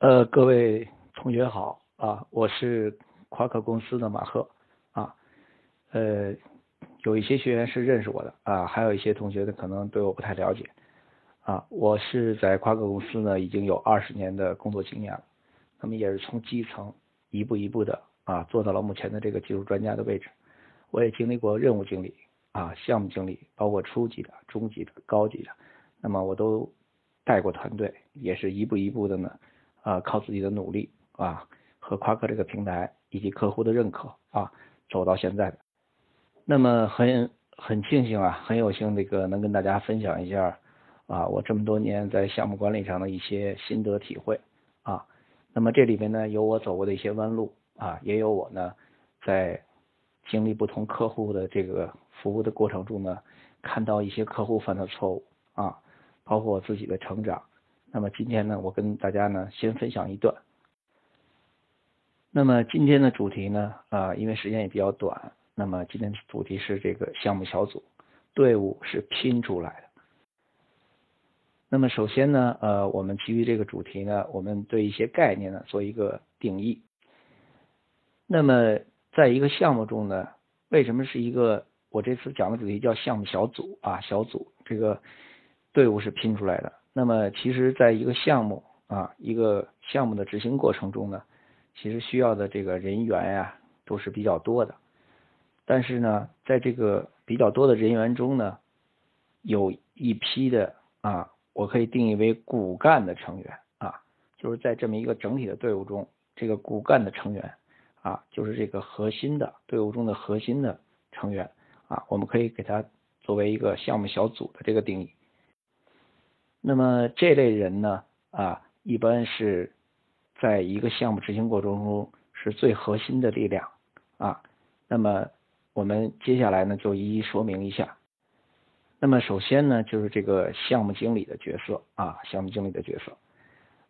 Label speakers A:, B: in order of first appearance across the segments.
A: 呃，各位同学好啊，我是夸克公司的马赫啊，呃，有一些学员是认识我的啊，还有一些同学呢可能对我不太了解啊，我是在夸克公司呢已经有二十年的工作经验了，那么也是从基层一步一步的啊做到了目前的这个技术专家的位置，我也经历过任务经理啊、项目经理，包括初级的、中级的、高级的，那么我都带过团队，也是一步一步的呢。啊，靠自己的努力啊，和夸克这个平台以及客户的认可啊，走到现在的。那么很很庆幸啊，很有幸这个能跟大家分享一下啊，我这么多年在项目管理上的一些心得体会啊。那么这里边呢，有我走过的一些弯路啊，也有我呢在经历不同客户的这个服务的过程中呢，看到一些客户犯的错误啊，包括我自己的成长。那么今天呢，我跟大家呢先分享一段。那么今天的主题呢，啊，因为时间也比较短，那么今天的主题是这个项目小组队伍是拼出来的。那么首先呢，呃，我们基于这个主题呢，我们对一些概念呢做一个定义。那么在一个项目中呢，为什么是一个我这次讲的主题叫项目小组啊？小组这个队伍是拼出来的。那么，其实，在一个项目啊，一个项目的执行过程中呢，其实需要的这个人员呀，都是比较多的。但是呢，在这个比较多的人员中呢，有一批的啊，我可以定义为骨干的成员啊，就是在这么一个整体的队伍中，这个骨干的成员啊，就是这个核心的队伍中的核心的成员啊，我们可以给它作为一个项目小组的这个定义。那么这类人呢，啊，一般是在一个项目执行过程中是最核心的力量啊。那么我们接下来呢，就一一说明一下。那么首先呢，就是这个项目经理的角色啊，项目经理的角色。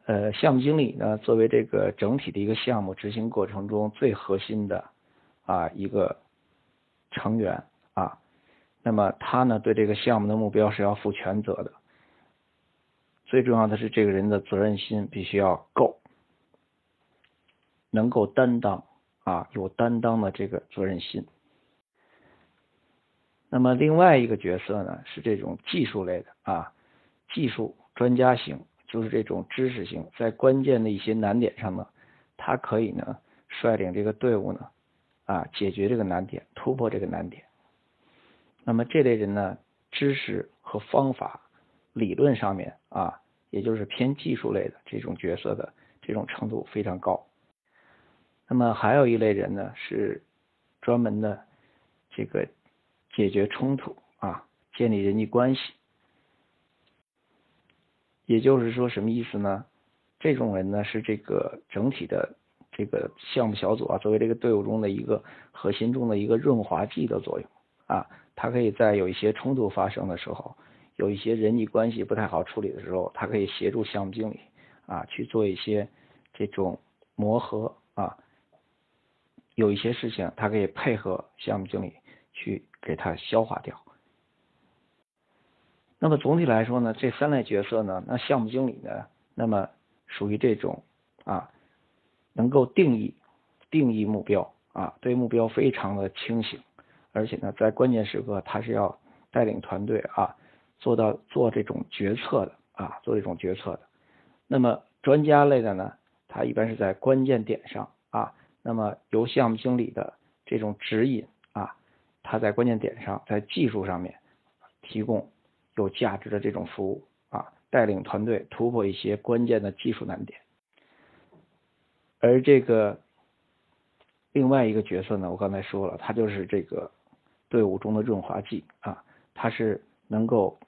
A: 呃，项目经理呢，作为这个整体的一个项目执行过程中最核心的啊一个成员啊，那么他呢，对这个项目的目标是要负全责的。最重要的是，这个人的责任心必须要够，能够担当啊，有担当的这个责任心。那么另外一个角色呢，是这种技术类的啊，技术专家型，就是这种知识型，在关键的一些难点上呢，他可以呢率领这个队伍呢啊解决这个难点，突破这个难点。那么这类人呢，知识和方法。理论上面啊，也就是偏技术类的这种角色的这种程度非常高。那么还有一类人呢，是专门的这个解决冲突啊，建立人际关系。也就是说什么意思呢？这种人呢，是这个整体的这个项目小组啊，作为这个队伍中的一个核心中的一个润滑剂的作用啊，他可以在有一些冲突发生的时候。有一些人际关系不太好处理的时候，他可以协助项目经理啊去做一些这种磨合啊。有一些事情，他可以配合项目经理去给他消化掉。那么总体来说呢，这三类角色呢，那项目经理呢，那么属于这种啊，能够定义定义目标啊，对目标非常的清醒，而且呢，在关键时刻他是要带领团队啊。做到做这种决策的啊，做这种决策的。那么专家类的呢，他一般是在关键点上啊，那么由项目经理的这种指引啊，他在关键点上，在技术上面提供有价值的这种服务啊，带领团队突破一些关键的技术难点。而这个另外一个角色呢，我刚才说了，他就是这个队伍中的润滑剂啊，他是能够。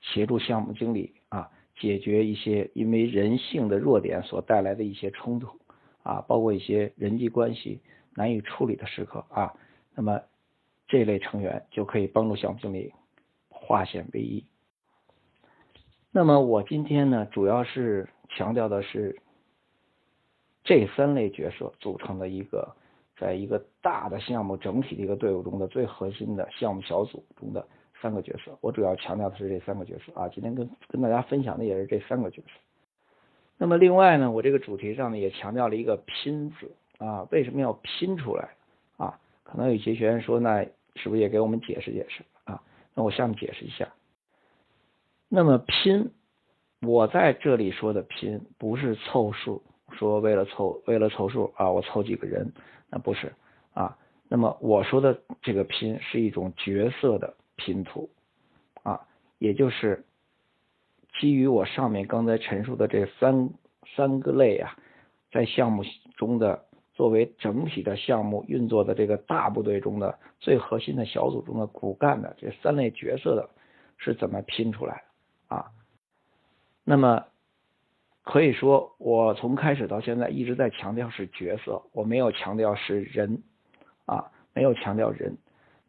A: 协助项目经理啊，解决一些因为人性的弱点所带来的一些冲突啊，包括一些人际关系难以处理的时刻啊，那么这类成员就可以帮助项目经理化险为夷。那么我今天呢，主要是强调的是这三类角色组成的一个，在一个大的项目整体的一个队伍中的最核心的项目小组中的。三个角色，我主要强调的是这三个角色啊。今天跟跟大家分享的也是这三个角色。那么另外呢，我这个主题上呢也强调了一个拼字啊，为什么要拼出来啊？可能有些学员说，那是不是也给我们解释解释啊？那我下面解释一下。那么拼，我在这里说的拼不是凑数，说为了凑为了凑数啊，我凑几个人，那不是啊。那么我说的这个拼是一种角色的拼图啊，也就是基于我上面刚才陈述的这三三个类啊，在项目中的作为整体的项目运作的这个大部队中的最核心的小组中的骨干的这三类角色的是怎么拼出来的啊？那么可以说，我从开始到现在一直在强调是角色，我没有强调是人。啊，没有强调人。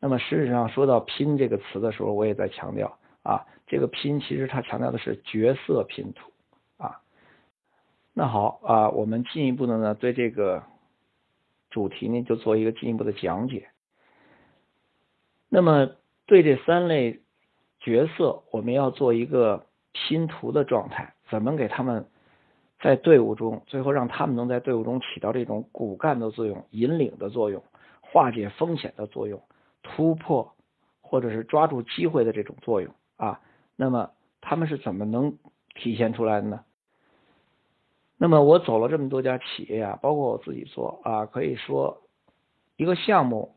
A: 那么事实上，说到拼这个词的时候，我也在强调啊，这个拼其实它强调的是角色拼图啊。那好啊，我们进一步的呢，对这个主题呢，就做一个进一步的讲解。那么对这三类角色，我们要做一个拼图的状态，怎么给他们在队伍中，最后让他们能在队伍中起到这种骨干的作用、引领的作用。化解风险的作用，突破或者是抓住机会的这种作用啊，那么他们是怎么能体现出来的呢？那么我走了这么多家企业啊，包括我自己做啊，可以说一个项目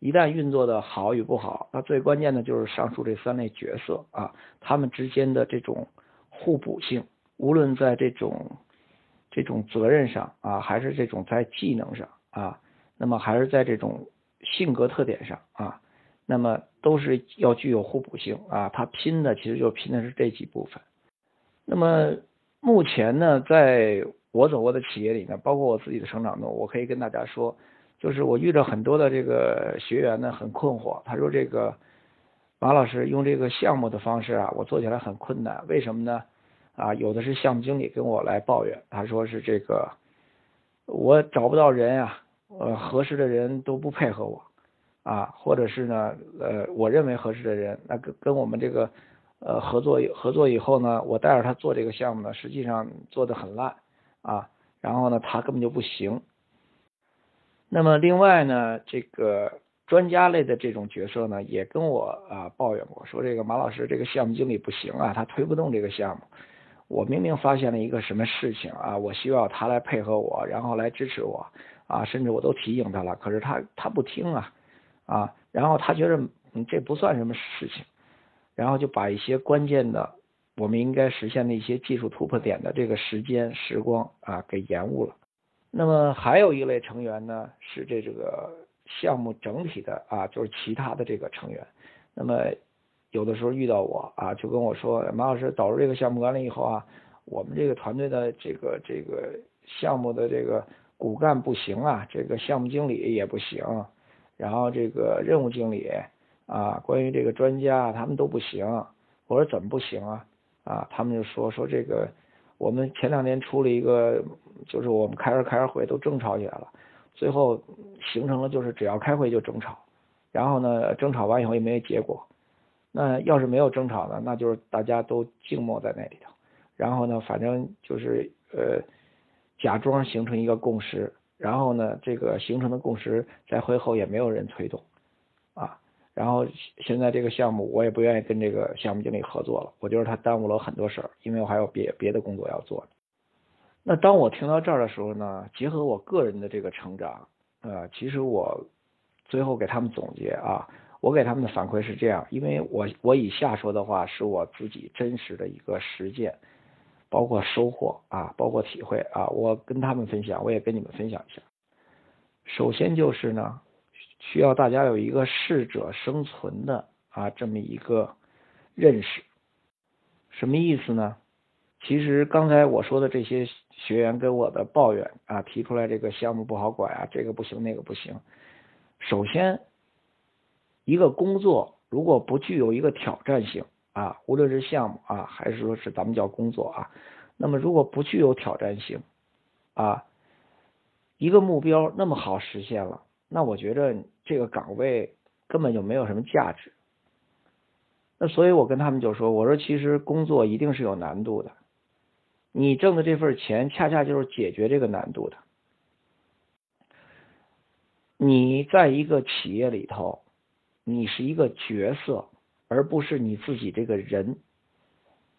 A: 一旦运作的好与不好，那最关键的就是上述这三类角色啊，他们之间的这种互补性，无论在这种这种责任上啊，还是这种在技能上啊。那么还是在这种性格特点上啊，那么都是要具有互补性啊。他拼的其实就拼的是这几部分。那么目前呢，在我走过的企业里呢，包括我自己的成长中，我可以跟大家说，就是我遇到很多的这个学员呢，很困惑。他说：“这个马老师用这个项目的方式啊，我做起来很困难，为什么呢？啊，有的是项目经理跟我来抱怨，他说是这个我找不到人啊。”呃，合适的人都不配合我，啊，或者是呢，呃，我认为合适的人，那跟跟我们这个呃合作合作以后呢，我带着他做这个项目呢，实际上做的很烂，啊，然后呢，他根本就不行。那么另外呢，这个专家类的这种角色呢，也跟我啊抱怨过，说这个马老师这个项目经理不行啊，他推不动这个项目。我明明发现了一个什么事情啊，我需要他来配合我，然后来支持我。啊，甚至我都提醒他了，可是他他不听啊，啊，然后他觉得嗯这不算什么事情，然后就把一些关键的我们应该实现的一些技术突破点的这个时间时光啊给延误了。那么还有一类成员呢，是这这个项目整体的啊，就是其他的这个成员。那么有的时候遇到我啊，就跟我说马老师导入这个项目管理以后啊，我们这个团队的这个这个项目的这个。骨干不行啊，这个项目经理也不行，然后这个任务经理啊，关于这个专家他们都不行。我说怎么不行啊？啊，他们就说说这个，我们前两天出了一个，就是我们开着开着会都争吵起来了，最后形成了就是只要开会就争吵，然后呢争吵完以后也没有结果。那要是没有争吵呢，那就是大家都静默在那里头，然后呢反正就是呃。假装形成一个共识，然后呢，这个形成的共识在会后也没有人推动，啊，然后现在这个项目我也不愿意跟这个项目经理合作了，我觉得他耽误了很多事儿，因为我还有别别的工作要做。那当我听到这儿的时候呢，结合我个人的这个成长，呃，其实我最后给他们总结啊，我给他们的反馈是这样，因为我我以下说的话是我自己真实的一个实践。包括收获啊，包括体会啊，我跟他们分享，我也跟你们分享一下。首先就是呢，需要大家有一个适者生存的啊这么一个认识。什么意思呢？其实刚才我说的这些学员跟我的抱怨啊，提出来这个项目不好管啊，这个不行那个不行。首先，一个工作如果不具有一个挑战性。啊，无论是项目啊，还是说是咱们叫工作啊，那么如果不具有挑战性，啊，一个目标那么好实现了，那我觉着这个岗位根本就没有什么价值。那所以我跟他们就说，我说其实工作一定是有难度的，你挣的这份钱恰恰就是解决这个难度的。你在一个企业里头，你是一个角色，而不是你自己这个人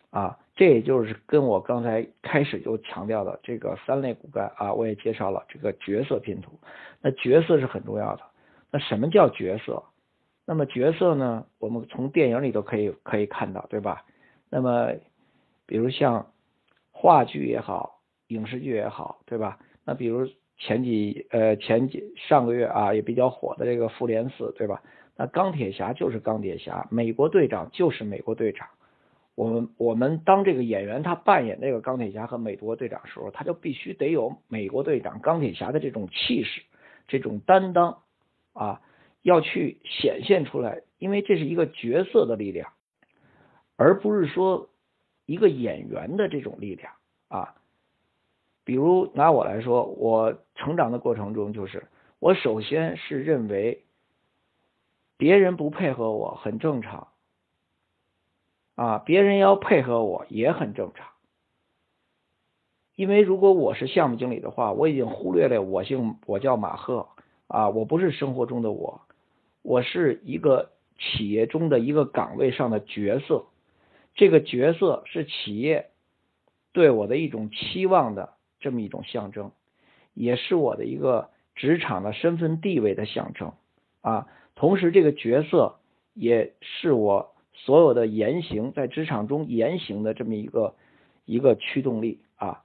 A: 啊。这也就是跟我刚才开始就强调的这个三类骨干啊，我也介绍了这个角色拼图。那角色是很重要的。那什么叫角色？那么角色呢？我们从电影里头可以可以看到，对吧？那么比如像话剧也好，影视剧也好，对吧？那比如前几呃前几上个月啊也比较火的这个复联四，对吧？那钢铁侠就是钢铁侠，美国队长就是美国队长。我们我们当这个演员他扮演这个钢铁侠和美国队长的时候，他就必须得有美国队长钢铁侠的这种气势、这种担当啊，要去显现出来，因为这是一个角色的力量，而不是说一个演员的这种力量啊。比如拿我来说，我成长的过程中，就是我首先是认为别人不配合我很正常。啊，别人要配合我也很正常，因为如果我是项目经理的话，我已经忽略了我姓我叫马赫。啊，我不是生活中的我，我是一个企业中的一个岗位上的角色，这个角色是企业对我的一种期望的这么一种象征，也是我的一个职场的身份地位的象征。啊，同时这个角色也是我。所有的言行在职场中言行的这么一个一个驱动力啊，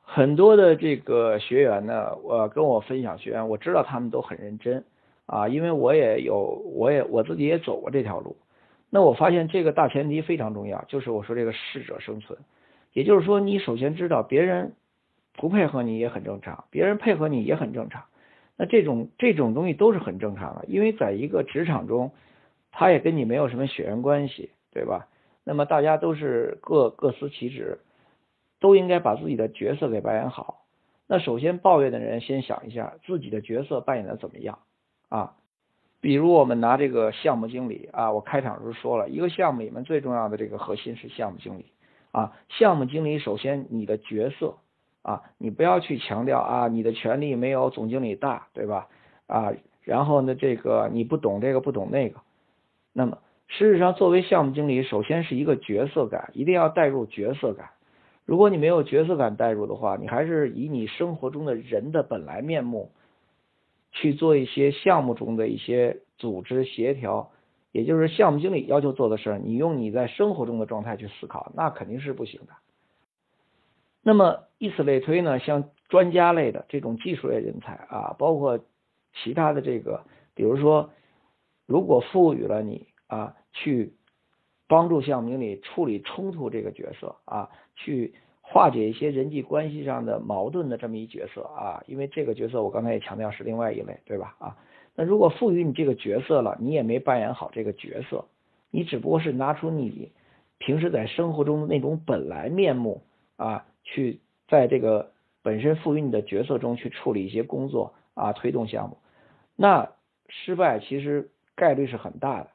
A: 很多的这个学员呢，我跟我分享学员，我知道他们都很认真啊，因为我也有，我也我自己也走过这条路。那我发现这个大前提非常重要，就是我说这个适者生存，也就是说，你首先知道别人不配合你也很正常，别人配合你也很正常。那这种这种东西都是很正常的，因为在一个职场中。他也跟你没有什么血缘关系，对吧？那么大家都是各各司其职，都应该把自己的角色给扮演好。那首先抱怨的人先想一下自己的角色扮演的怎么样啊？比如我们拿这个项目经理啊，我开场时候说了一个项目里面最重要的这个核心是项目经理啊。项目经理首先你的角色啊，你不要去强调啊，你的权力没有总经理大，对吧？啊，然后呢，这个你不懂这个不懂那个。那么，事实上，作为项目经理，首先是一个角色感，一定要带入角色感。如果你没有角色感带入的话，你还是以你生活中的人的本来面目去做一些项目中的一些组织协调，也就是项目经理要求做的事儿，你用你在生活中的状态去思考，那肯定是不行的。那么，以此类推呢，像专家类的这种技术类人才啊，包括其他的这个，比如说。如果赋予了你啊，去帮助项目经理处理冲突这个角色啊，去化解一些人际关系上的矛盾的这么一角色啊，因为这个角色我刚才也强调是另外一类，对吧？啊，那如果赋予你这个角色了，你也没扮演好这个角色，你只不过是拿出你平时在生活中的那种本来面目啊，去在这个本身赋予你的角色中去处理一些工作啊，推动项目，那失败其实。概率是很大的。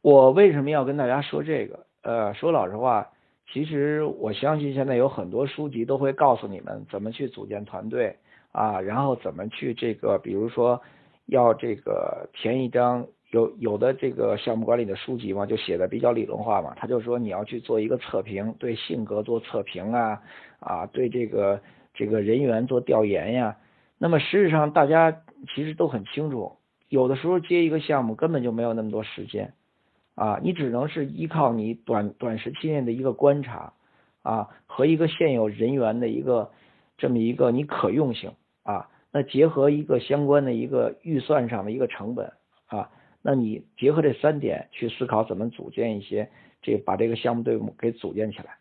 A: 我为什么要跟大家说这个？呃，说老实话，其实我相信现在有很多书籍都会告诉你们怎么去组建团队啊，然后怎么去这个，比如说要这个填一张有有的这个项目管理的书籍嘛，就写的比较理论化嘛，他就说你要去做一个测评，对性格做测评啊，啊，对这个这个人员做调研呀。那么实际上大家其实都很清楚。有的时候接一个项目根本就没有那么多时间，啊，你只能是依靠你短短时期内的一个观察，啊，和一个现有人员的一个这么一个你可用性，啊，那结合一个相关的一个预算上的一个成本，啊，那你结合这三点去思考怎么组建一些这把这个项目队伍给组建起来。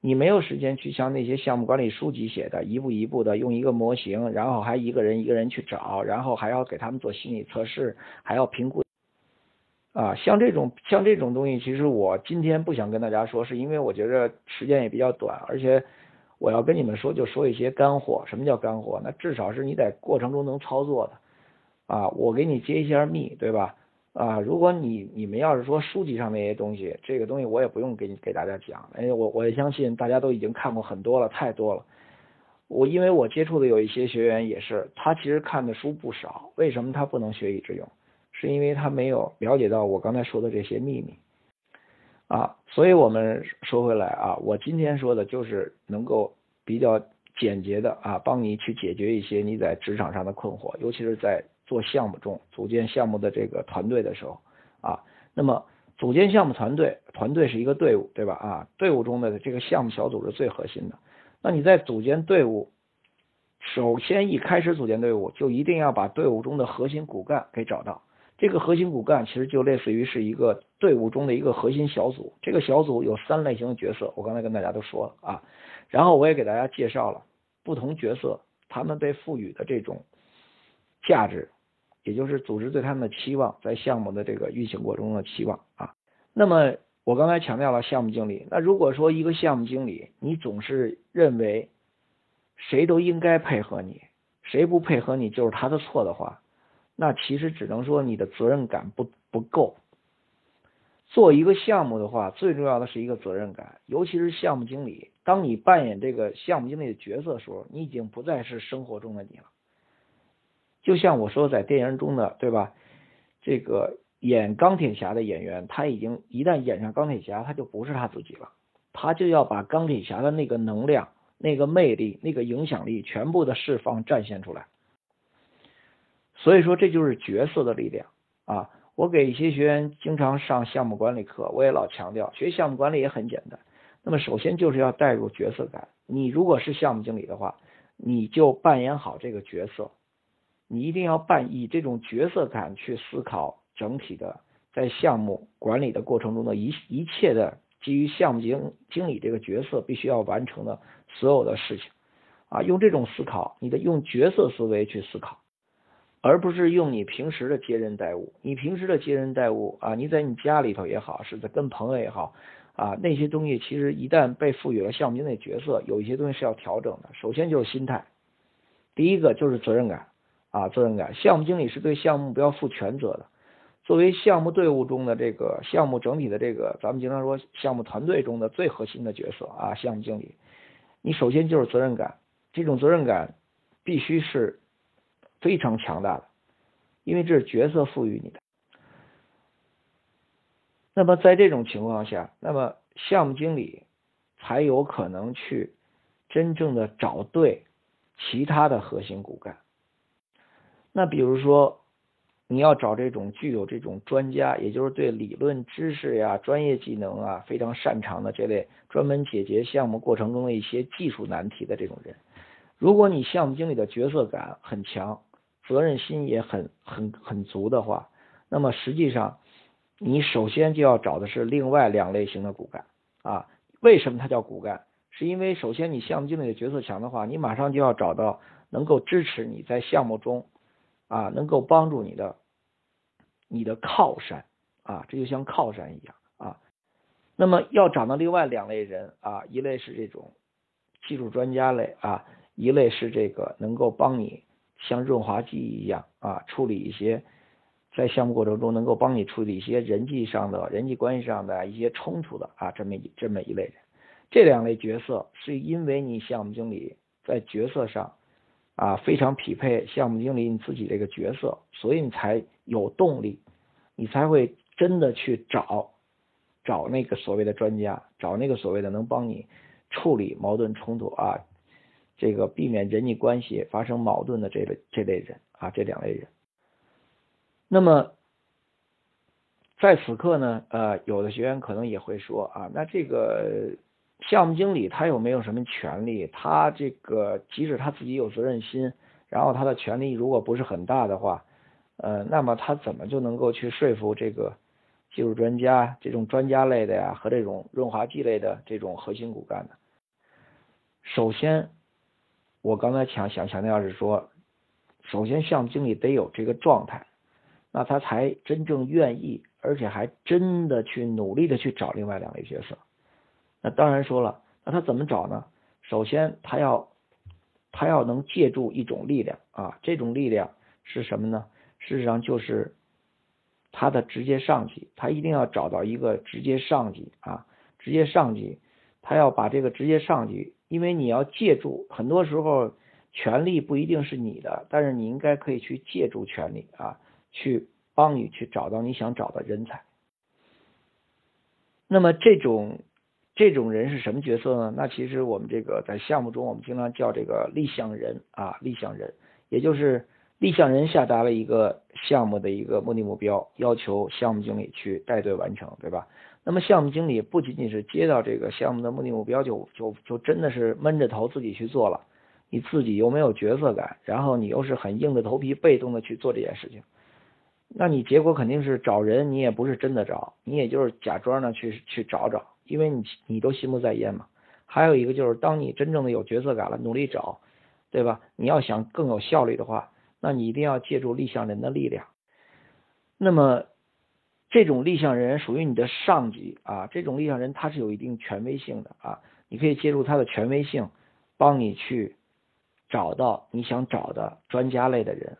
A: 你没有时间去像那些项目管理书籍写的，一步一步的用一个模型，然后还一个人一个人去找，然后还要给他们做心理测试，还要评估。啊，像这种像这种东西，其实我今天不想跟大家说，是因为我觉得时间也比较短，而且我要跟你们说，就说一些干货。什么叫干货？那至少是你在过程中能操作的。啊，我给你揭一下密，对吧？啊，如果你你们要是说书籍上那些东西，这个东西我也不用给你给大家讲，哎，我我也相信大家都已经看过很多了，太多了。我因为我接触的有一些学员也是，他其实看的书不少，为什么他不能学以致用？是因为他没有了解到我刚才说的这些秘密啊。所以我们说回来啊，我今天说的就是能够比较简洁的啊，帮你去解决一些你在职场上的困惑，尤其是在做项目中组建项目的这个团队的时候啊。那么组建项目团队，团队是一个队伍，对吧？啊，队伍中的这个项目小组是最核心的。那你在组建队伍，首先一开始组建队伍，就一定要把队伍中的核心骨干给找到。这个核心骨干其实就类似于是一个队伍中的一个核心小组。这个小组有三类型的角色，我刚才跟大家都说了啊。然后我也给大家介绍了不同角色他们被赋予的这种价值，也就是组织对他们的期望，在项目的这个运行过程中的期望啊。那么我刚才强调了项目经理，那如果说一个项目经理，你总是认为谁都应该配合你，谁不配合你就是他的错的话，那其实只能说你的责任感不不够。做一个项目的话，最重要的是一个责任感，尤其是项目经理，当你扮演这个项目经理的角色的时候，你已经不再是生活中的你了。就像我说在电影中的，对吧？这个。演钢铁侠的演员，他已经一旦演上钢铁侠，他就不是他自己了，他就要把钢铁侠的那个能量、那个魅力、那个影响力全部的释放展现出来。所以说，这就是角色的力量啊！我给一些学员经常上项目管理课，我也老强调，学项目管理也很简单。那么，首先就是要带入角色感。你如果是项目经理的话，你就扮演好这个角色，你一定要扮以这种角色感去思考。整体的在项目管理的过程中的一一切的基于项目经经理这个角色必须要完成的所有的事情啊，用这种思考，你的用角色思维去思考，而不是用你平时的接人待物。你平时的接人待物啊，你在你家里头也好，是在跟朋友也好啊，那些东西其实一旦被赋予了项目经理角色，有一些东西是要调整的。首先就是心态，第一个就是责任感啊，责任感。项目经理是对项目目标负全责的。作为项目队伍中的这个项目整体的这个，咱们经常说项目团队中的最核心的角色啊，项目经理，你首先就是责任感，这种责任感必须是非常强大的，因为这是角色赋予你的。那么在这种情况下，那么项目经理才有可能去真正的找对其他的核心骨干。那比如说。你要找这种具有这种专家，也就是对理论知识呀、专业技能啊非常擅长的这类专门解决项目过程中的一些技术难题的这种人。如果你项目经理的角色感很强，责任心也很很很足的话，那么实际上你首先就要找的是另外两类型的骨干啊。为什么它叫骨干？是因为首先你项目经理的角色强的话，你马上就要找到能够支持你在项目中。啊，能够帮助你的，你的靠山啊，这就像靠山一样啊。那么要找到另外两类人啊，一类是这种技术专家类啊，一类是这个能够帮你像润滑剂一样啊，处理一些在项目过程中能够帮你处理一些人际上的人际关系上的一些冲突的啊，这么这么一类人。这两类角色是因为你项目经理在角色上。啊，非常匹配项目经理你自己这个角色，所以你才有动力，你才会真的去找找那个所谓的专家，找那个所谓的能帮你处理矛盾冲突啊，这个避免人际关系发生矛盾的这类这类人啊，这两类人。那么在此刻呢，呃，有的学员可能也会说啊，那这个。项目经理他有没有什么权利？他这个即使他自己有责任心，然后他的权利如果不是很大的话，呃，那么他怎么就能够去说服这个技术专家、这种专家类的呀和这种润滑剂类的这种核心骨干呢？首先，我刚才强想强调是说，首先项目经理得有这个状态，那他才真正愿意，而且还真的去努力的去找另外两类角色。那当然说了，那他怎么找呢？首先，他要他要能借助一种力量啊，这种力量是什么呢？事实上就是他的直接上级，他一定要找到一个直接上级啊，直接上级，他要把这个直接上级，因为你要借助，很多时候权力不一定是你的，但是你应该可以去借助权力啊，去帮你去找到你想找的人才。那么这种这种人是什么角色呢？那其实我们这个在项目中，我们经常叫这个立项人啊，立项人，也就是。立项人下达了一个项目的一个目的目标，要求项目经理去带队完成，对吧？那么项目经理不仅仅是接到这个项目的目的目标就就就真的是闷着头自己去做了，你自己又没有角色感，然后你又是很硬着头皮被动的去做这件事情，那你结果肯定是找人你也不是真的找，你也就是假装的去去找找，因为你你都心不在焉嘛。还有一个就是当你真正的有角色感了，努力找，对吧？你要想更有效率的话。那你一定要借助立项人的力量。那么，这种立项人属于你的上级啊，这种立项人他是有一定权威性的啊，你可以借助他的权威性，帮你去找到你想找的专家类的人，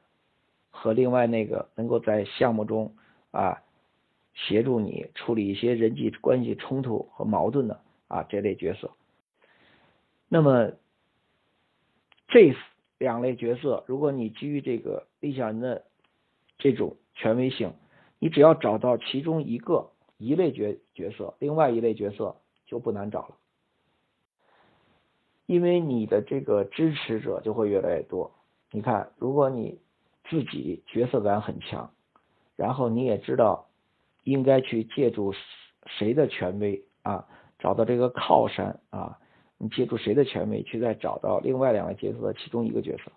A: 和另外那个能够在项目中啊协助你处理一些人际关系冲突和矛盾的啊这类角色。那么，这。两类角色，如果你基于这个立项人的这种权威性，你只要找到其中一个一类角角色，另外一类角色就不难找了，因为你的这个支持者就会越来越多。你看，如果你自己角色感很强，然后你也知道应该去借助谁的权威啊，找到这个靠山啊。你借助谁的权威去再找到另外两个角色的其中一个角色，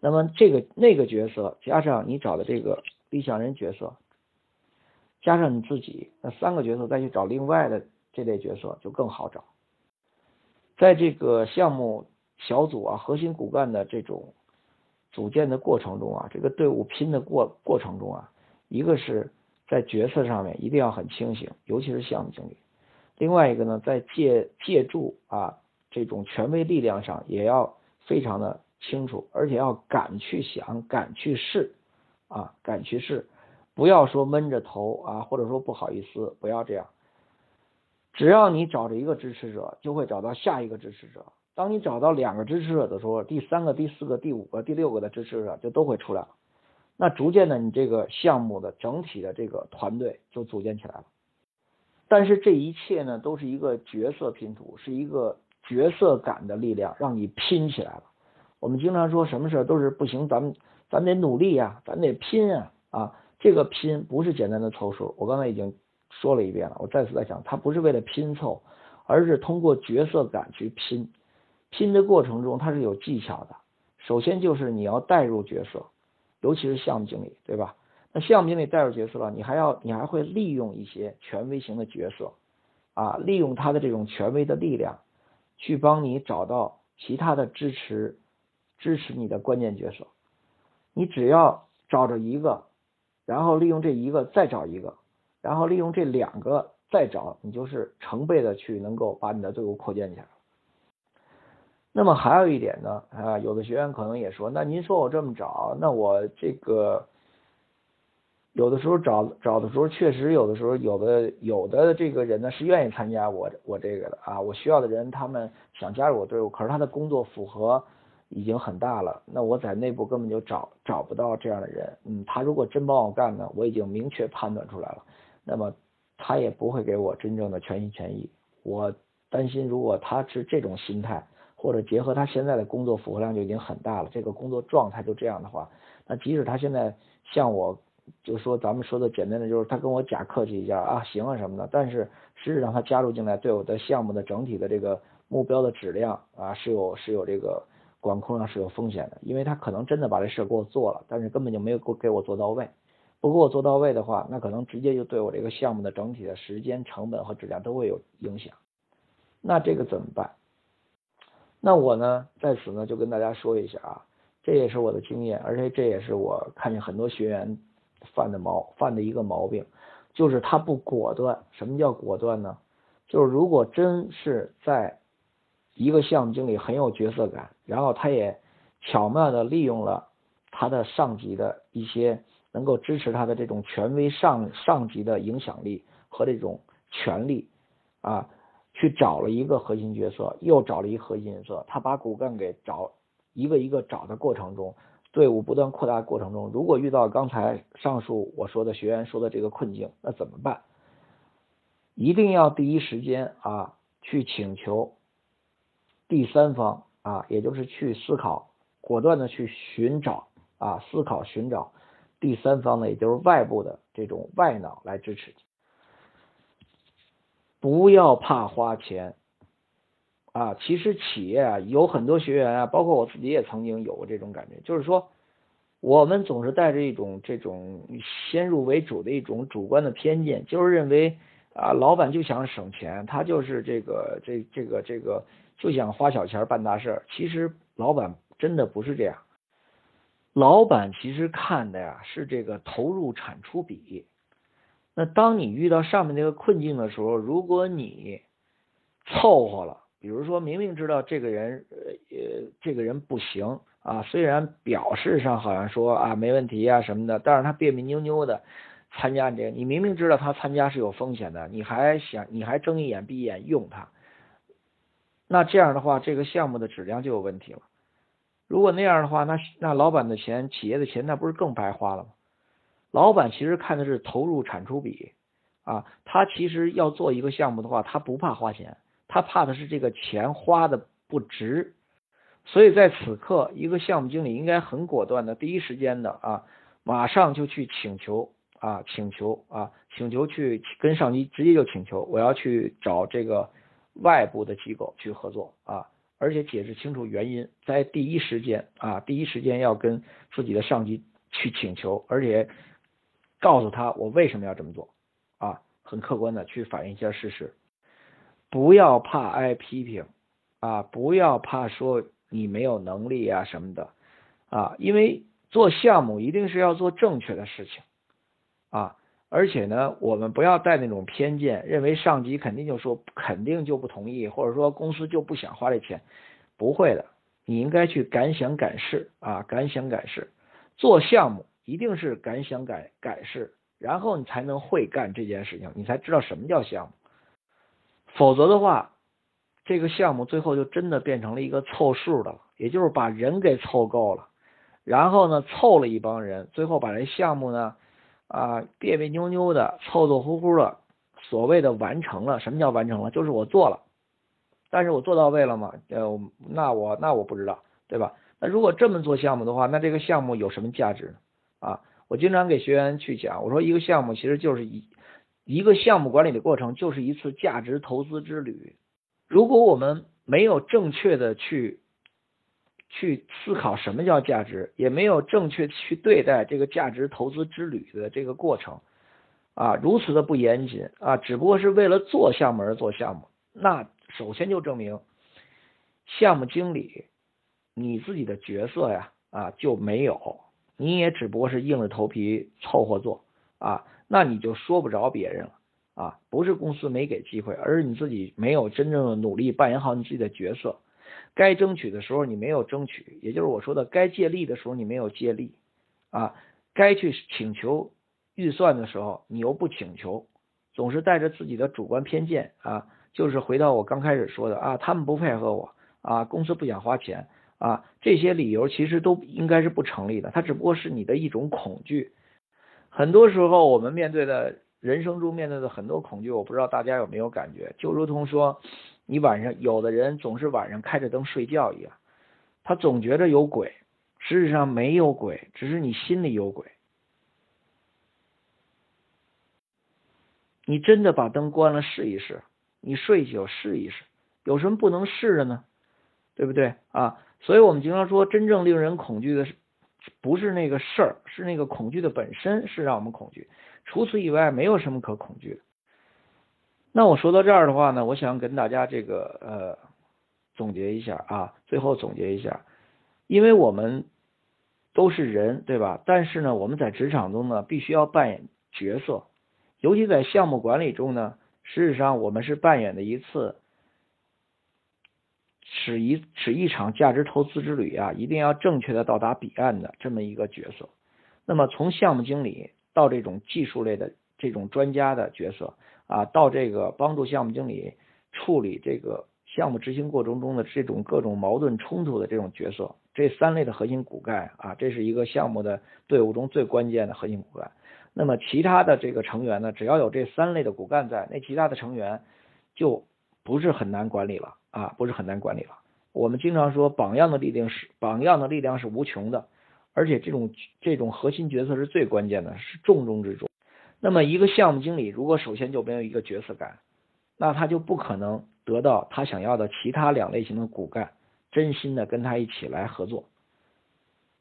A: 那么这个那个角色加上你找的这个立项人角色，加上你自己，那三个角色再去找另外的这类角色就更好找。在这个项目小组啊，核心骨干的这种组建的过程中啊，这个队伍拼的过过程中啊，一个是在决策上面一定要很清醒，尤其是项目经理；另外一个呢，在借借助啊。这种权威力量上也要非常的清楚，而且要敢去想，敢去试啊，敢去试，不要说闷着头啊，或者说不好意思，不要这样。只要你找着一个支持者，就会找到下一个支持者。当你找到两个支持者的时候，第三个、第四个、第五个、第六个的支持者就都会出来了。那逐渐的，你这个项目的整体的这个团队就组建起来了。但是这一切呢，都是一个角色拼图，是一个。角色感的力量让你拼起来了。我们经常说什么事都是不行，咱们咱得努力啊，咱得拼啊啊！这个拼不是简单的凑数。我刚才已经说了一遍了，我再次在讲，它不是为了拼凑，而是通过角色感去拼。拼的过程中它是有技巧的。首先就是你要带入角色，尤其是项目经理，对吧？那项目经理带入角色了，你还要你还会利用一些权威型的角色啊，利用他的这种权威的力量。去帮你找到其他的支持支持你的关键角色，你只要找着一个，然后利用这一个再找一个，然后利用这两个再找，你就是成倍的去能够把你的队伍扩建起来。那么还有一点呢，啊，有的学员可能也说，那您说我这么找，那我这个。有的时候找找的时候，确实有的时候有的有的这个人呢是愿意参加我我这个的啊，我需要的人他们想加入我队伍，可是他的工作符合已经很大了，那我在内部根本就找找不到这样的人，嗯，他如果真帮我干呢，我已经明确判断出来了，那么他也不会给我真正的全心全意，我担心如果他是这种心态，或者结合他现在的工作负荷量就已经很大了，这个工作状态就这样的话，那即使他现在像我。就说咱们说的简单的，就是他跟我假客气一下啊，行啊什么的。但是实质上他加入进来，对我的项目的整体的这个目标的质量啊，是有是有这个管控上是有风险的。因为他可能真的把这事给我做了，但是根本就没有给给我做到位。不给我做到位的话，那可能直接就对我这个项目的整体的时间成本和质量都会有影响。那这个怎么办？那我呢在此呢就跟大家说一下啊，这也是我的经验，而且这也是我看见很多学员。犯的毛犯的一个毛病，就是他不果断。什么叫果断呢？就是如果真是在一个项目经理很有角色感，然后他也巧妙的利用了他的上级的一些能够支持他的这种权威上上级的影响力和这种权力啊，去找了一个核心角色，又找了一个核心角色，他把骨干给找一个一个找的过程中，队伍不断扩大过程中，如果遇到刚才上述我说的学员说的这个困境，那怎么办？一定要第一时间啊去请求第三方啊，也就是去思考，果断的去寻找啊，思考寻找。第三方呢，也就是外部的这种外脑来支持，不要怕花钱啊！其实企业啊，有很多学员啊，包括我自己也曾经有过这种感觉，就是说，我们总是带着一种这种先入为主的一种主观的偏见，就是认为啊，老板就想省钱，他就是这个这这个这个就想花小钱办大事。其实老板真的不是这样。老板其实看的呀是这个投入产出比。那当你遇到上面那个困境的时候，如果你凑合了，比如说明明知道这个人呃呃这个人不行啊，虽然表示上好像说啊没问题啊什么的，但是他别别扭扭的参加这个，你明明知道他参加是有风险的，你还想你还睁一眼闭一眼用他，那这样的话这个项目的质量就有问题了。如果那样的话，那那老板的钱、企业的钱，那不是更白花了吗？老板其实看的是投入产出比啊，他其实要做一个项目的话，他不怕花钱，他怕的是这个钱花的不值。所以在此刻，一个项目经理应该很果断的，第一时间的啊，马上就去请求啊，请求啊，请求去跟上级直接就请求，我要去找这个外部的机构去合作啊。而且解释清楚原因，在第一时间啊，第一时间要跟自己的上级去请求，而且告诉他我为什么要这么做。啊，很客观的去反映一下事实，不要怕挨批评啊，不要怕说你没有能力啊什么的。啊，因为做项目一定是要做正确的事情。啊。而且呢，我们不要带那种偏见，认为上级肯定就说肯定就不同意，或者说公司就不想花这钱，不会的，你应该去敢想敢试啊，敢想敢试，做项目一定是敢想敢敢试，然后你才能会干这件事情，你才知道什么叫项目，否则的话，这个项目最后就真的变成了一个凑数的了，也就是把人给凑够了，然后呢凑了一帮人，最后把这项目呢。啊，别别扭扭的，凑凑乎乎的，所谓的完成了，什么叫完成了？就是我做了，但是我做到位了吗？呃，那我那我不知道，对吧？那如果这么做项目的话，那这个项目有什么价值呢？啊，我经常给学员去讲，我说一个项目其实就是一一个项目管理的过程，就是一次价值投资之旅。如果我们没有正确的去。去思考什么叫价值，也没有正确去对待这个价值投资之旅的这个过程，啊，如此的不严谨啊，只不过是为了做项目而做项目，那首先就证明项目经理你自己的角色呀啊就没有，你也只不过是硬着头皮凑合做啊，那你就说不着别人了啊，不是公司没给机会，而是你自己没有真正的努力扮演好你自己的角色。该争取的时候你没有争取，也就是我说的该借力的时候你没有借力，啊，该去请求预算的时候你又不请求，总是带着自己的主观偏见啊，就是回到我刚开始说的啊，他们不配合我啊，公司不想花钱啊，这些理由其实都应该是不成立的，它只不过是你的一种恐惧。很多时候我们面对的人生中面对的很多恐惧，我不知道大家有没有感觉，就如同说。你晚上有的人总是晚上开着灯睡觉一样，他总觉得有鬼，事实上没有鬼，只是你心里有鬼。你真的把灯关了试一试，你睡觉试一试，有什么不能试的呢？对不对啊？所以我们经常说，真正令人恐惧的是，不是那个事儿，是那个恐惧的本身是让我们恐惧。除此以外，没有什么可恐惧的。那我说到这儿的话呢，我想跟大家这个呃总结一下啊，最后总结一下，因为我们都是人，对吧？但是呢，我们在职场中呢，必须要扮演角色，尤其在项目管理中呢，事实上我们是扮演的一次使一使一场价值投资之旅啊，一定要正确的到达彼岸的这么一个角色。那么从项目经理到这种技术类的这种专家的角色啊，到这个帮助项目经理处理这个项目执行过程中的这种各种矛盾冲突的这种角色，这三类的核心骨干啊，这是一个项目的队伍中最关键的核心骨干。那么其他的这个成员呢，只要有这三类的骨干在，那其他的成员就不是很难管理了啊，不是很难管理了。我们经常说，榜样的力量是榜样的力量是无穷的，而且这种这种核心角色是最关键的，是重中之重。那么一个项目经理如果首先就没有一个角色感，那他就不可能得到他想要的其他两类型的骨干真心的跟他一起来合作。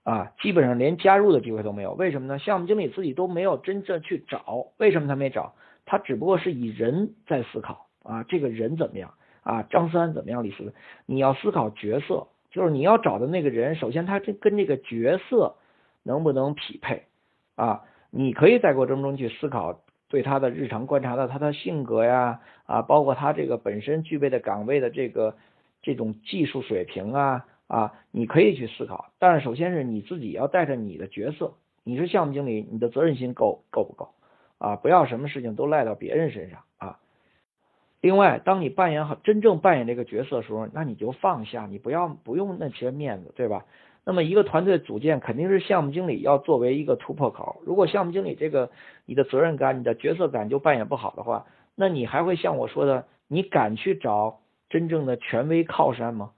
A: 啊，基本上连加入的机会都没有。为什么呢？项目经理自己都没有真正去找。为什么他没找？他只不过是以人在思考啊，这个人怎么样啊？张三怎么样？李四，你要思考角色，就是你要找的那个人，首先他这跟这个角色能不能匹配啊？你可以在过程中去思考，对他的日常观察到他的性格呀啊，包括他这个本身具备的岗位的这个这种技术水平啊。啊，你可以去思考，但是首先是你自己要带着你的角色，你是项目经理，你的责任心够够不够？啊，不要什么事情都赖到别人身上啊。另外，当你扮演好真正扮演这个角色的时候，那你就放下，你不要不用那些面子，对吧？那么一个团队组建肯定是项目经理要作为一个突破口。如果项目经理这个你的责任感、你的角色感就扮演不好的话，那你还会像我说的，你敢去找真正的权威靠山吗？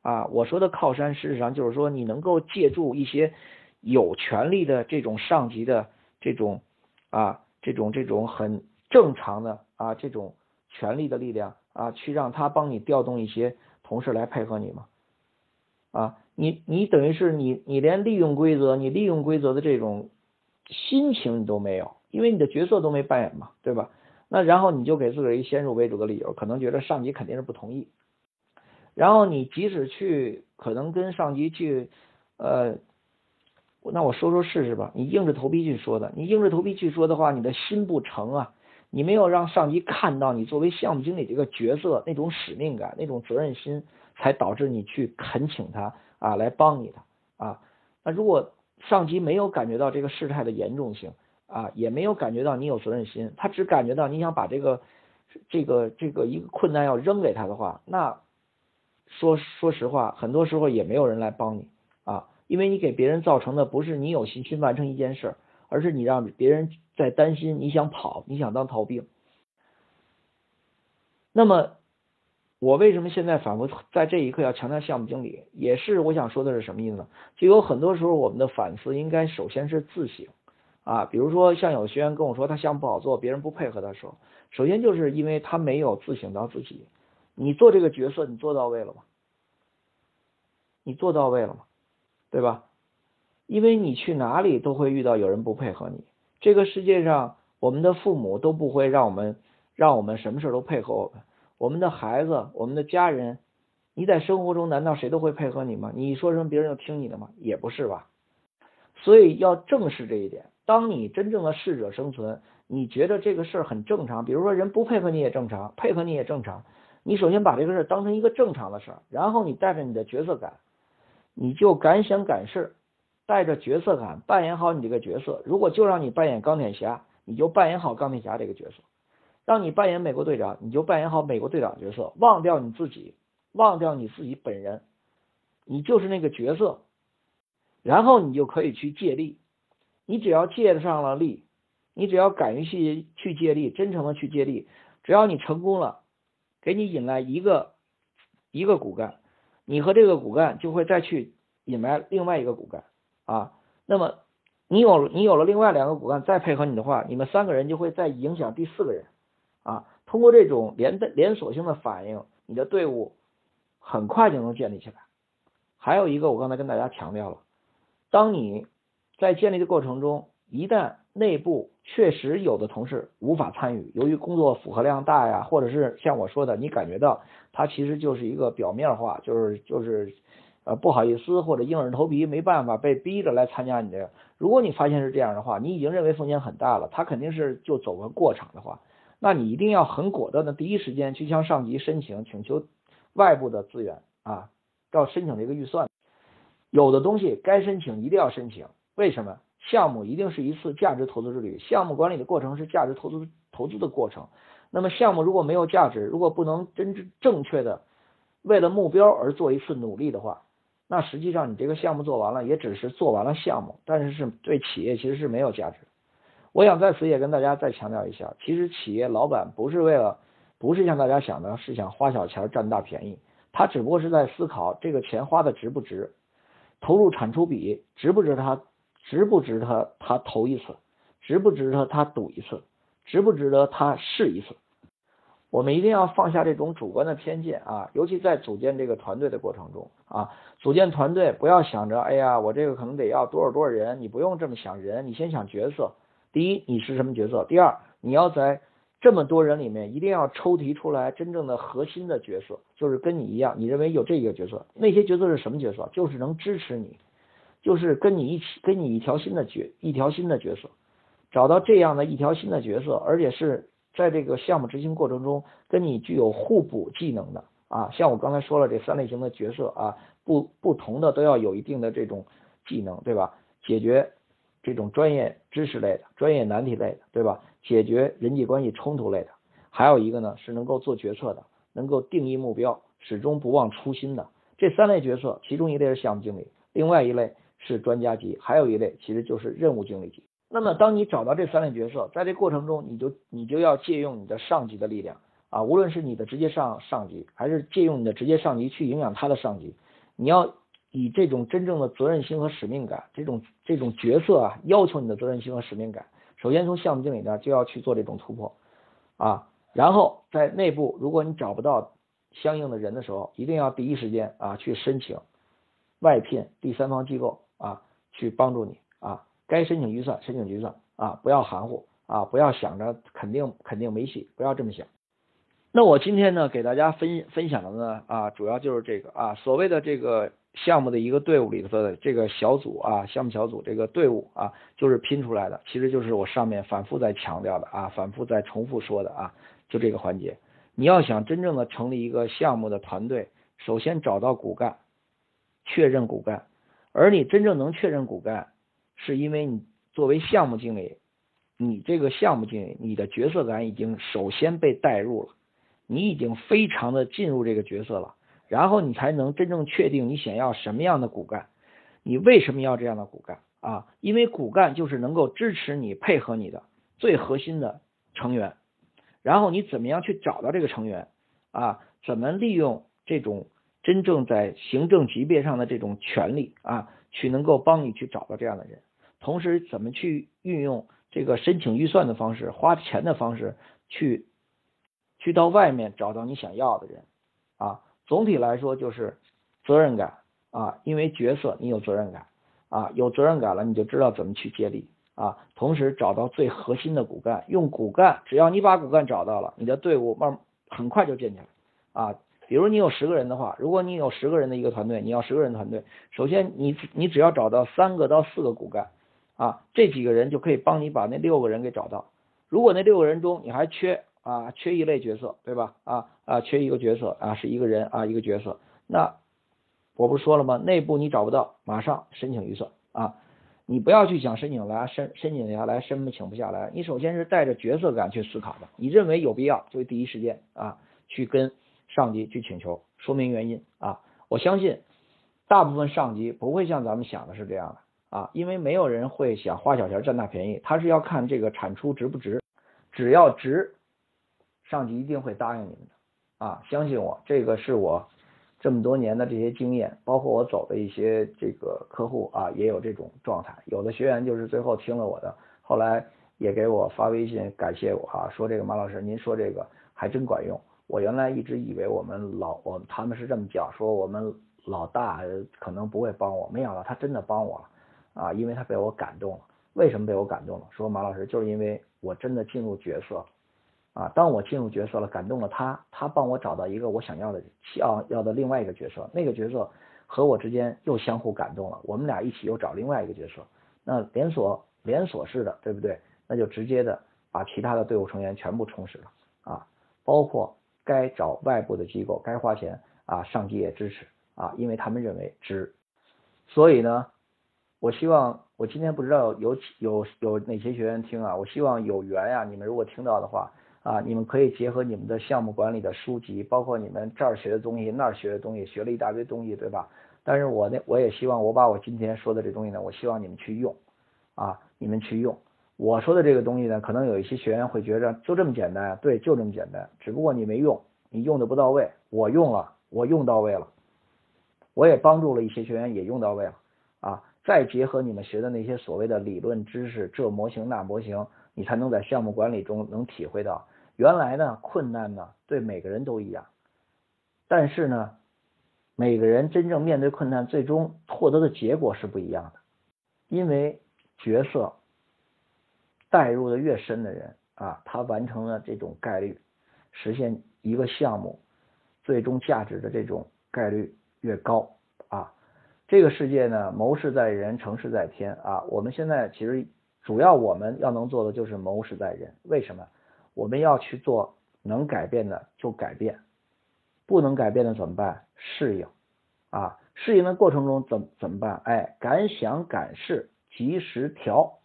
A: 啊，我说的靠山，事实上就是说你能够借助一些有权利的这种上级的这种啊，这种这种很正常的啊这种权力的力量啊，去让他帮你调动一些同事来配合你嘛。啊，你你等于是你你连利用规则，你利用规则的这种心情你都没有，因为你的角色都没扮演嘛，对吧？那然后你就给自个儿一先入为主的理由，可能觉得上级肯定是不同意。然后你即使去可能跟上级去，呃，那我说说试试吧。你硬着头皮去说的，你硬着头皮去说的话，你的心不成啊。你没有让上级看到你作为项目经理这个角色那种使命感、那种责任心，才导致你去恳请他啊来帮你的啊。那如果上级没有感觉到这个事态的严重性啊，也没有感觉到你有责任心，他只感觉到你想把这个这个这个一个困难要扔给他的话，那。说说实话，很多时候也没有人来帮你啊，因为你给别人造成的不是你有心去完成一件事儿，而是你让别人在担心你想跑，你想当逃兵。那么，我为什么现在反复在这一刻要强调项目经理？也是我想说的是什么意思呢？就有很多时候我们的反思应该首先是自省啊，比如说像有学员跟我说他项目不好做，别人不配合的时候，首先就是因为他没有自省到自己。你做这个角色，你做到位了吗？你做到位了吗？对吧？因为你去哪里都会遇到有人不配合你。这个世界上，我们的父母都不会让我们让我们什么事都配合我们。我们的孩子，我们的家人，你在生活中难道谁都会配合你吗？你说什么别人就听你的吗？也不是吧。所以要正视这一点。当你真正的适者生存，你觉得这个事儿很正常。比如说人不配合你也正常，配合你也正常。你首先把这个事儿当成一个正常的事儿，然后你带着你的角色感，你就敢想敢试，带着角色感扮演好你这个角色。如果就让你扮演钢铁侠，你就扮演好钢铁侠这个角色；让你扮演美国队长，你就扮演好美国队长角色。忘掉你自己，忘掉你自己本人，你就是那个角色，然后你就可以去借力。你只要借上了力，你只要敢于去去借力，真诚的去借力，只要你成功了。给你引来一个一个骨干，你和这个骨干就会再去引来另外一个骨干啊。那么你有你有了另外两个骨干再配合你的话，你们三个人就会再影响第四个人啊。通过这种连的连锁性的反应，你的队伍很快就能建立起来。还有一个，我刚才跟大家强调了，当你在建立的过程中，一旦内部确实有的同事无法参与，由于工作负荷量大呀，或者是像我说的，你感觉到他其实就是一个表面化，就是就是呃不好意思或者硬着头皮没办法被逼着来参加你的。如果你发现是这样的话，你已经认为风险很大了，他肯定是就走个过场的话，那你一定要很果断的第一时间去向上级申请请求外部的资源啊，要申请这个预算，有的东西该申请一定要申请，为什么？项目一定是一次价值投资之旅，项目管理的过程是价值投资投资的过程。那么项目如果没有价值，如果不能真正正确的为了目标而做一次努力的话，那实际上你这个项目做完了，也只是做完了项目，但是是对企业其实是没有价值。我想在此也跟大家再强调一下，其实企业老板不是为了，不是像大家想的，是想花小钱占大便宜，他只不过是在思考这个钱花的值不值，投入产出比值不值他，值不值他他投一次，值不值得他赌一次，值不值得他试一次。我们一定要放下这种主观的偏见啊，尤其在组建这个团队的过程中啊，组建团队不要想着，哎呀，我这个可能得要多少多少人，你不用这么想人，你先想角色。第一，你是什么角色？第二，你要在这么多人里面，一定要抽提出来真正的核心的角色，就是跟你一样，你认为有这个角色，那些角色是什么角色？就是能支持你，就是跟你一起，跟你一条心的角，一条心的角色，找到这样的一条心的角色，而且是。在这个项目执行过程中，跟你具有互补技能的啊，像我刚才说了这三类型的角色啊，不不同的都要有一定的这种技能，对吧？解决这种专业知识类的、专业难题类的，对吧？解决人际关系冲突类的，还有一个呢是能够做决策的，能够定义目标，始终不忘初心的。这三类角色，其中一类是项目经理，另外一类是专家级，还有一类其实就是任务经理级。那么，当你找到这三类角色，在这过程中，你就你就要借用你的上级的力量啊，无论是你的直接上上级，还是借用你的直接上级去影响他的上级，你要以这种真正的责任心和使命感，这种这种角色啊，要求你的责任心和使命感。首先从项目经理那就要去做这种突破啊，然后在内部，如果你找不到相应的人的时候，一定要第一时间啊去申请外聘第三方机构啊去帮助你。该申请预算，申请预算啊，不要含糊啊，不要想着肯定肯定没戏，不要这么想。那我今天呢，给大家分分享的呢啊，主要就是这个啊，所谓的这个项目的一个队伍里头的这个小组啊，项目小组这个队伍啊，就是拼出来的，其实就是我上面反复在强调的啊，反复在重复说的啊，就这个环节。你要想真正的成立一个项目的团队，首先找到骨干，确认骨干，而你真正能确认骨干。是因为你作为项目经理，你这个项目经理，你的角色感已经首先被带入了，你已经非常的进入这个角色了，然后你才能真正确定你想要什么样的骨干，你为什么要这样的骨干啊？因为骨干就是能够支持你、配合你的最核心的成员，然后你怎么样去找到这个成员啊？怎么利用这种真正在行政级别上的这种权利啊，去能够帮你去找到这样的人？同时，怎么去运用这个申请预算的方式、花钱的方式，去去到外面找到你想要的人啊？总体来说就是责任感啊，因为角色你有责任感啊，有责任感了，你就知道怎么去接力啊。同时找到最核心的骨干，用骨干，只要你把骨干找到了，你的队伍慢很快就建起来啊。比如你有十个人的话，如果你有十个人的一个团队，你要十个人团队，首先你你只要找到三个到四个骨干。啊，这几个人就可以帮你把那六个人给找到。如果那六个人中你还缺啊，缺一类角色，对吧？啊啊，缺一个角色啊，是一个人啊，一个角色。那我不是说了吗？内部你找不到，马上申请预算啊！你不要去想申请来申申请下来，申请不下来。你首先是带着角色感去思考的。你认为有必要，就第一时间啊，去跟上级去请求，说明原因啊。我相信大部分上级不会像咱们想的是这样的。啊，因为没有人会想花小钱占大便宜，他是要看这个产出值不值，只要值，上级一定会答应你们的。啊，相信我，这个是我这么多年的这些经验，包括我走的一些这个客户啊，也有这种状态。有的学员就是最后听了我的，后来也给我发微信感谢我啊，说这个马老师，您说这个还真管用。我原来一直以为我们老我他们是这么讲，说我们老大可能不会帮我，没想到他真的帮我了。啊，因为他被我感动了。为什么被我感动了？说马老师，就是因为我真的进入角色啊。当我进入角色了，感动了他，他帮我找到一个我想要的要要的另外一个角色，那个角色和我之间又相互感动了。我们俩一起又找另外一个角色，那连锁连锁式的，对不对？那就直接的把其他的队伍成员全部充实了啊，包括该找外部的机构，该花钱啊，上级也支持啊，因为他们认为值。所以呢。我希望我今天不知道有有有哪些学员听啊，我希望有缘呀，你们如果听到的话啊，你们可以结合你们的项目管理的书籍，包括你们这儿学的东西，那儿学的东西，学了一大堆东西，对吧？但是我呢，我也希望我把我今天说的这东西呢，我希望你们去用啊，你们去用。我说的这个东西呢，可能有一些学员会觉着就这么简单，对，就这么简单，只不过你没用，你用的不到位。我用了，我用到位了，我也帮助了一些学员也用到位了啊。再结合你们学的那些所谓的理论知识，这模型那模型，你才能在项目管理中能体会到，原来呢困难呢对每个人都一样，但是呢每个人真正面对困难，最终获得的结果是不一样的，因为角色带入的越深的人啊，他完成了这种概率，实现一个项目最终价值的这种概率越高啊。这个世界呢，谋事在人，成事在天啊！我们现在其实主要我们要能做的就是谋事在人。为什么？我们要去做能改变的就改变，不能改变的怎么办？适应啊！适应的过程中怎怎么办？哎，敢想敢试，及时调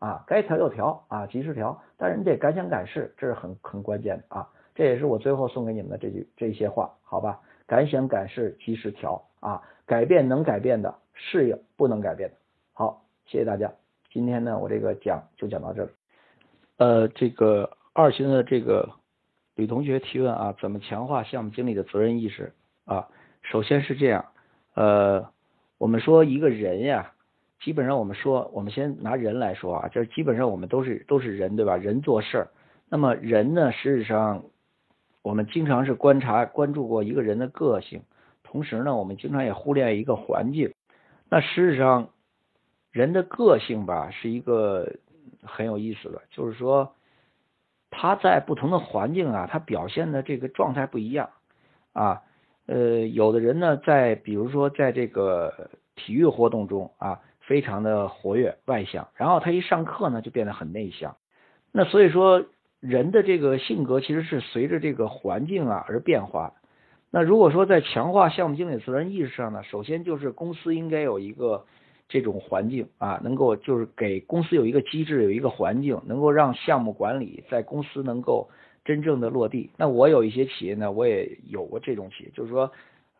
A: 啊！该调就调啊，及时调。但是你得敢想敢试，这是很很关键的啊！这也是我最后送给你们的这句这些话，好吧？敢想敢试，及时调啊！改变能改变的，适应不能改变的。好，谢谢大家。今天呢，我这个讲就讲到这里。呃，这个二群的这个吕同学提问啊，怎么强化项目经理的责任意识啊？首先是这样，呃，我们说一个人呀，基本上我们说，我们先拿人来说啊，就是基本上我们都是都是人，对吧？人做事儿，那么人呢，事实上我们经常是观察关注过一个人的个性。同时呢，我们经常也忽略一个环境。那事实上，人的个性吧，是一个很有意思的，就是说他在不同的环境啊，他表现的这个状态不一样啊。呃，有的人呢，在比如说在这个体育活动中啊，非常的活跃外向，然后他一上课呢，就变得很内向。那所以说，人的这个性格其实是随着这个环境啊而变化。那如果说在强化项目经理责任意识上呢，首先就是公司应该有一个这种环境啊，能够就是给公司有一个机制，有一个环境，能够让项目管理在公司能够真正的落地。那我有一些企业呢，我也有过这种企业，就是说，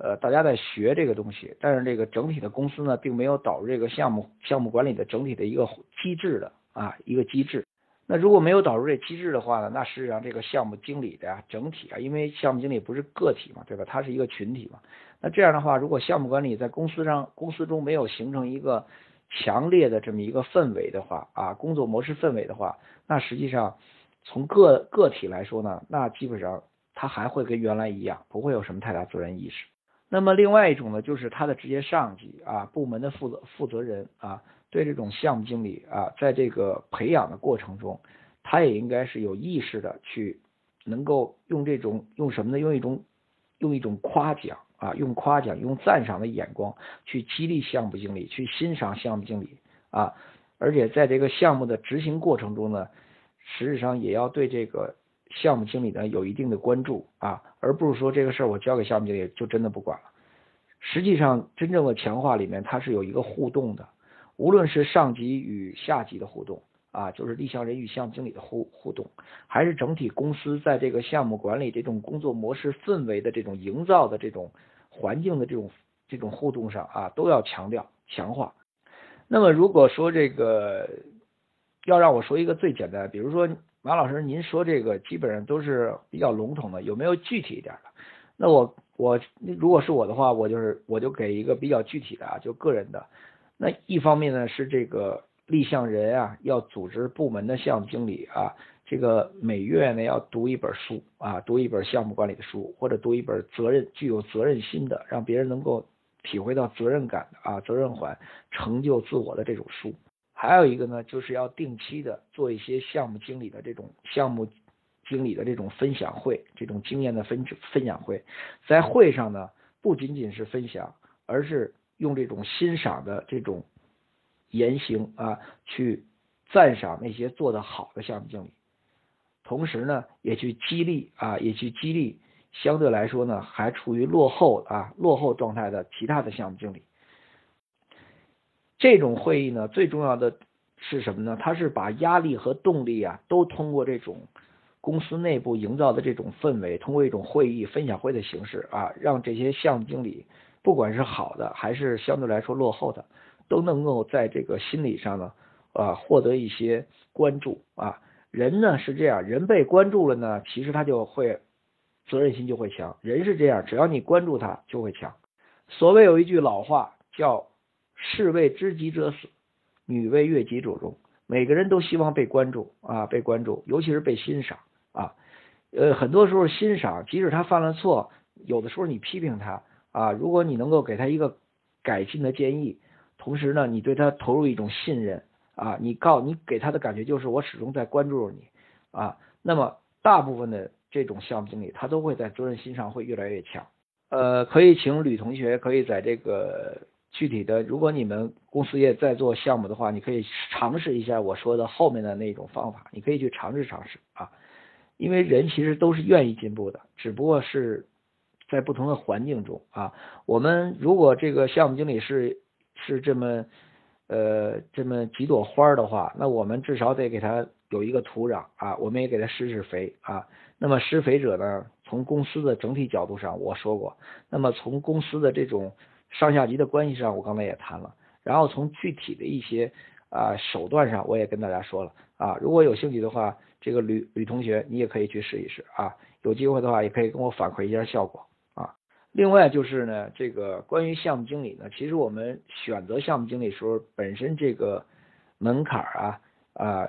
A: 呃，大家在学这个东西，但是这个整体的公司呢，并没有导入这个项目项目管理的整体的一个机制的啊一个机制。那如果没有导入这机制的话呢？那实际上这个项目经理的呀，整体啊，因为项目经理不是个体嘛，对吧？他是一个群体嘛。那这样的话，如果项目管理在公司上、公司中没有形成一个强烈的这么一个氛围的话啊，工作模式氛围的话，那实际上从个个体来说呢，那基本上他还会跟原来一样，不会有什么太大责任意识。那么另外一种呢，就是他的直接上级啊，部门的负责负责人啊。对这种项目经理啊，在这个培养的过程中，他也应该是有意识的去，能够用这种用什么呢？用一种用一种夸奖啊，用夸奖、用赞赏的眼光去激励项目经理，去欣赏项目经理啊。而且在这个项目的执行过程中呢，实质上也要对这个项目经理呢有一定的关注啊，而不是说这个事儿我交给项目经理就真的不管了。实际上，真正的强化里面它是有一个互动的。无论是上级与下级的互动啊，就是立项人与项目经理的互互动，还是整体公司在这个项目管理这种工作模式氛围的这种营造的这种环境的这种这种互动上啊，都要强调强化。那么如果说这个要让我说一个最简单，比如说马老师，您说这个基本上都是比较笼统的，有没有具体一点的？那我我如果是我的话，我就是我就给一个比较具体的啊，就个人的。那一方面呢，是这个立项人啊，要组织部门的项目经理啊，这个每月呢要读一本书啊，读一本项目管理的书，或者读一本责任具有责任心的，让别人能够体会到责任感的啊，责任感、成就自我的这种书。还有一个呢，就是要定期的做一些项目经理的这种项目经理的这种分享会，这种经验的分分享会，在会上呢，不仅仅是分享，而是。用这种欣赏的这种言行啊，去赞赏那些做得好的项目经理，同时呢，也去激励啊，也去激励相对来说呢还处于落后啊落后状态的其他的项目经理。这种会议呢，最重要的是什么呢？它是把压力和动力啊，都通过这种公司内部营造的这种氛围，通过一种会议分享会的形式啊，让这些项目经理，不管是好的还是相对来说落后的，都能够在这个心理上呢，啊，获得一些关注啊。人呢是这样，人被关注了呢，其实他就会责任心就会强。人是这样，只要你关注他，就会强。所谓有一句老话叫“士为知己者死，女为悦己者容”。每个人都希望被关注啊，被关注，尤其是被欣赏啊。呃，很多时候欣赏，即使他犯了错，有的时候你批评他啊，如果你能够给他一个改进的建议，同时呢，你对他投入一种信任。啊，你告你给他的感觉就是我始终在关注着你啊，那么大部分的这种项目经理他都会在责任心上会越来越强。呃，可以请吕同学可以在这个具体的，如果你们公司也在做项目的话，你可以尝试一下我说的后面的那种方法，你可以去尝试尝试啊，因为人其实都是愿意进步的，只不过是在不同的环境中啊。我们如果这个项目经理是是这么。呃，这么几朵花的话，那我们至少得给他有一个土壤啊，我们也给他施施肥啊。那么施肥者呢，从公司的整体角度上我说过，那么从公司的这种上下级的关系上，我刚才也谈了，然后从具体的一些啊手段上，我也跟大家说了啊。如果有兴趣的话，这个吕吕同学你也可以去试一试啊，有机会的话也可以跟我反馈一下效果啊。另外就是呢，这个关于项目经理呢，其实我们选择项目经理时候，本身这个门槛啊啊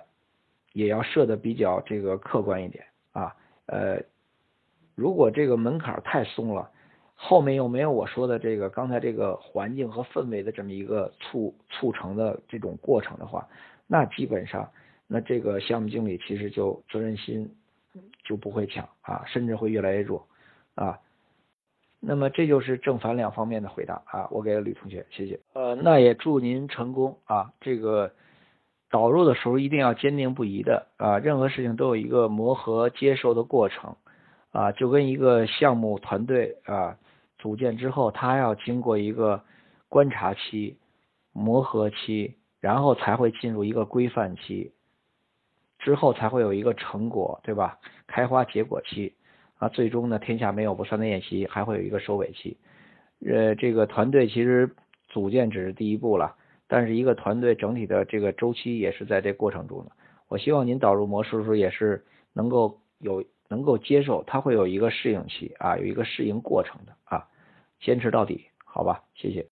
A: 也要设的比较这个客观一点啊。呃，如果这个门槛太松了，后面又没有我说的这个刚才这个环境和氛围的这么一个促促成的这种过程的话，那基本上那这个项目经理其实就责任心就不会强啊，甚至会越来越弱啊。那么这就是正反两方面的回答啊，我给了吕同学，谢谢。呃，那也祝您成功啊。这个导入的时候一定要坚定不移的啊，任何事情都有一个磨合接受的过程啊，就跟一个项目团队啊组建之后，它要经过一个观察期、磨合期，然后才会进入一个规范期，之后才会有一个成果，对吧？开花结果期。啊，最终呢，天下没有不散的宴席，还会有一个收尾期。呃，这个团队其实组建只是第一步了，但是一个团队整体的这个周期也是在这过程中的。我希望您导入模式的时候也是能够有能够接受，它会有一个适应期啊，有一个适应过程的啊，坚持到底，好吧，谢谢。